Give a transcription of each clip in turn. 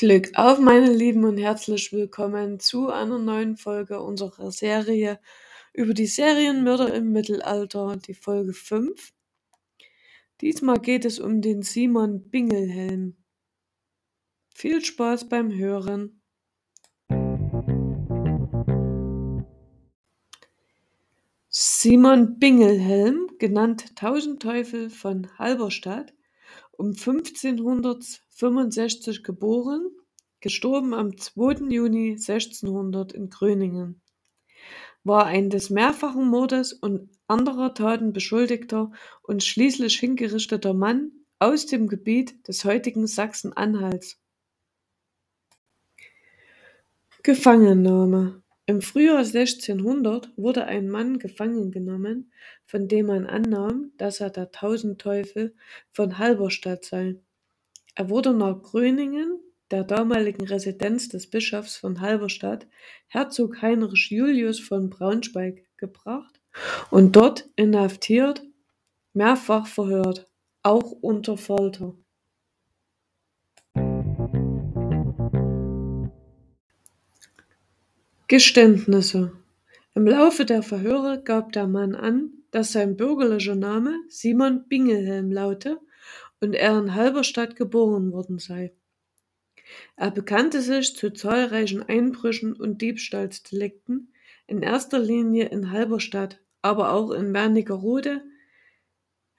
Glück auf, meine Lieben, und herzlich willkommen zu einer neuen Folge unserer Serie über die Serienmörder im Mittelalter, die Folge 5. Diesmal geht es um den Simon Bingelhelm. Viel Spaß beim Hören. Simon Bingelhelm, genannt Tausendteufel von Halberstadt, um 1565 geboren, gestorben am 2. Juni 1600 in Gröningen, war ein des mehrfachen Mordes und anderer Taten beschuldigter und schließlich hingerichteter Mann aus dem Gebiet des heutigen Sachsen-Anhalts. Gefangennahme Im Frühjahr 1600 wurde ein Mann gefangen genommen, von dem man annahm, dass er der Tausendteufel von Halberstadt sei. Er wurde nach Gröningen, der damaligen Residenz des Bischofs von Halberstadt, Herzog Heinrich Julius von Braunschweig, gebracht und dort inhaftiert, mehrfach verhört, auch unter Folter. Geständnisse Im Laufe der Verhöre gab der Mann an, dass sein bürgerlicher Name Simon Bingelhelm laute und er in Halberstadt geboren worden sei. Er bekannte sich zu zahlreichen Einbrüchen und Diebstahlsdelikten, in erster Linie in Halberstadt, aber auch in Wernigerode,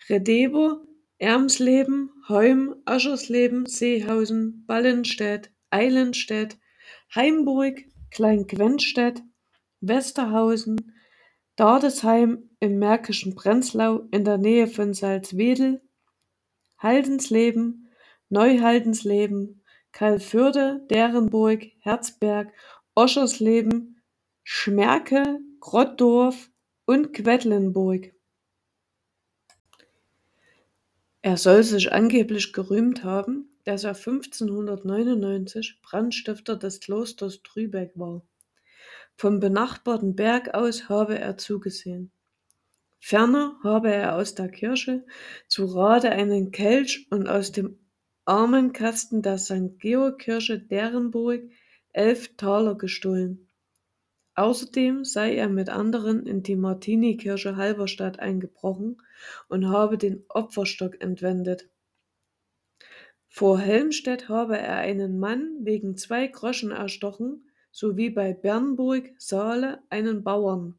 Redeber, Ermsleben, Heum, Aschersleben, Seehausen, Ballenstedt, Eilenstedt, Heimburg, Klein-Quenstedt, Westerhausen, Dardesheim im märkischen Prenzlau in der Nähe von Salzwedel, Haldensleben, Neuhaldensleben, Kalförde, Derenburg, Herzberg, Oschersleben, Schmerke, Grottdorf und Quedlinburg. Er soll sich angeblich gerühmt haben, dass er 1599 Brandstifter des Klosters Trübeck war. Vom benachbarten Berg aus habe er zugesehen. Ferner habe er aus der Kirche zu Rade einen Kelch und aus dem Armenkasten der St. Georg-Kirche Derenburg elf Taler gestohlen. Außerdem sei er mit anderen in die Martinikirche Halberstadt eingebrochen und habe den Opferstock entwendet. Vor Helmstedt habe er einen Mann wegen zwei Groschen erstochen, sowie bei Bernburg Saale einen Bauern.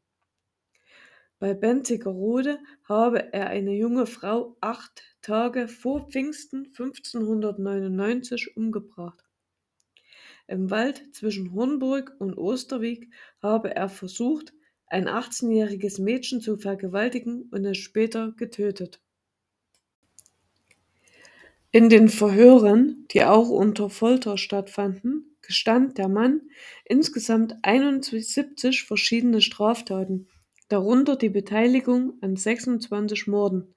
Bei Benzigerode habe er eine junge Frau acht Tage vor Pfingsten 1599 umgebracht. Im Wald zwischen Hornburg und Osterwieck habe er versucht, ein 18-jähriges Mädchen zu vergewaltigen und es später getötet. In den Verhören, die auch unter Folter stattfanden, gestand der Mann insgesamt 71 verschiedene Straftaten, darunter die Beteiligung an 26 Morden.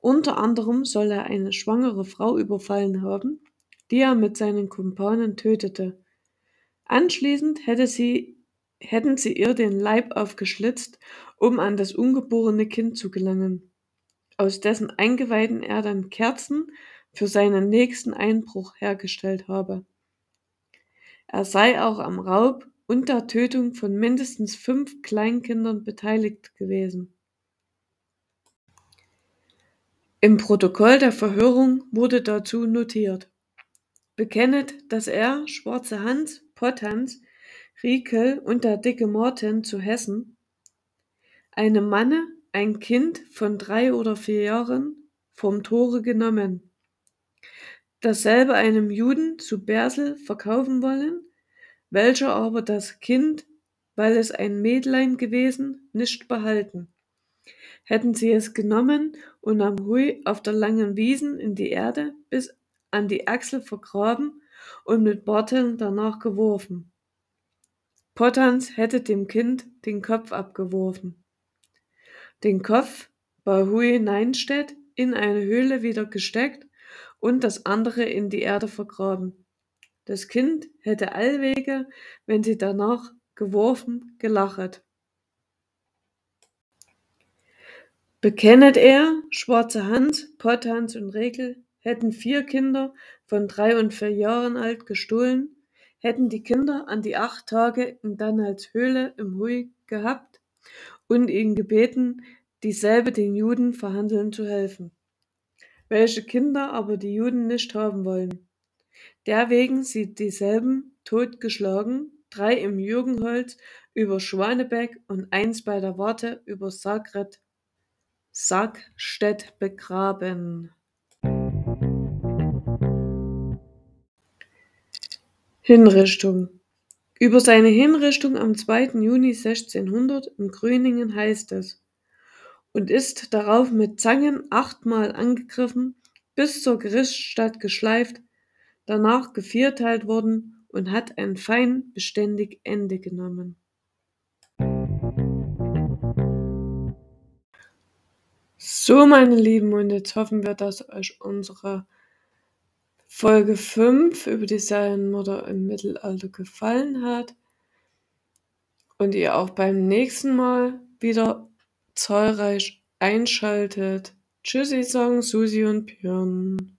Unter anderem soll er eine schwangere Frau überfallen haben, die er mit seinen Kumpanen tötete. Anschließend hätte sie, hätten sie ihr den Leib aufgeschlitzt, um an das ungeborene Kind zu gelangen, aus dessen Eingeweiden er dann Kerzen für seinen nächsten Einbruch hergestellt habe. Er sei auch am Raub und der Tötung von mindestens fünf Kleinkindern beteiligt gewesen. Im Protokoll der Verhörung wurde dazu notiert. Bekennet, dass er, Schwarze Hans, Potthans, Riekel und der dicke Martin zu Hessen, einem Manne, ein Kind von drei oder vier Jahren, vom Tore genommen dasselbe einem Juden zu Bersel verkaufen wollen, welcher aber das Kind, weil es ein Mädlein gewesen, nicht behalten. Hätten sie es genommen und am Hui auf der langen Wiesen in die Erde bis an die Achsel vergraben und mit Barteln danach geworfen. Pottans hätte dem Kind den Kopf abgeworfen. Den Kopf bei Hui Neinstedt in eine Höhle wieder gesteckt und das andere in die Erde vergraben. Das Kind hätte allwege, wenn sie danach geworfen, gelachet. Bekennet er, Schwarze Hans, Potthans und Regel, hätten vier Kinder von drei und vier Jahren alt gestohlen, hätten die Kinder an die acht Tage in Danals Höhle im Hui gehabt und ihn gebeten, dieselbe den Juden verhandeln zu helfen, welche Kinder aber die Juden nicht haben wollen. Derwegen sie dieselben totgeschlagen, drei im Jürgenholz über Schwanebeck und eins bei der Warte über Sagret, Sagstedt begraben. Hinrichtung Über seine Hinrichtung am 2. Juni 1600 in Gröningen heißt es, und ist darauf mit Zangen achtmal angegriffen, bis zur Gerichtsstadt geschleift, danach gevierteilt worden und hat ein fein beständig Ende genommen. So, meine Lieben, und jetzt hoffen wir, dass euch unsere Folge 5 über die Serienmörder im Mittelalter gefallen hat und ihr auch beim nächsten Mal wieder zahlreich einschaltet. Tschüssi sagen Susi und Björn.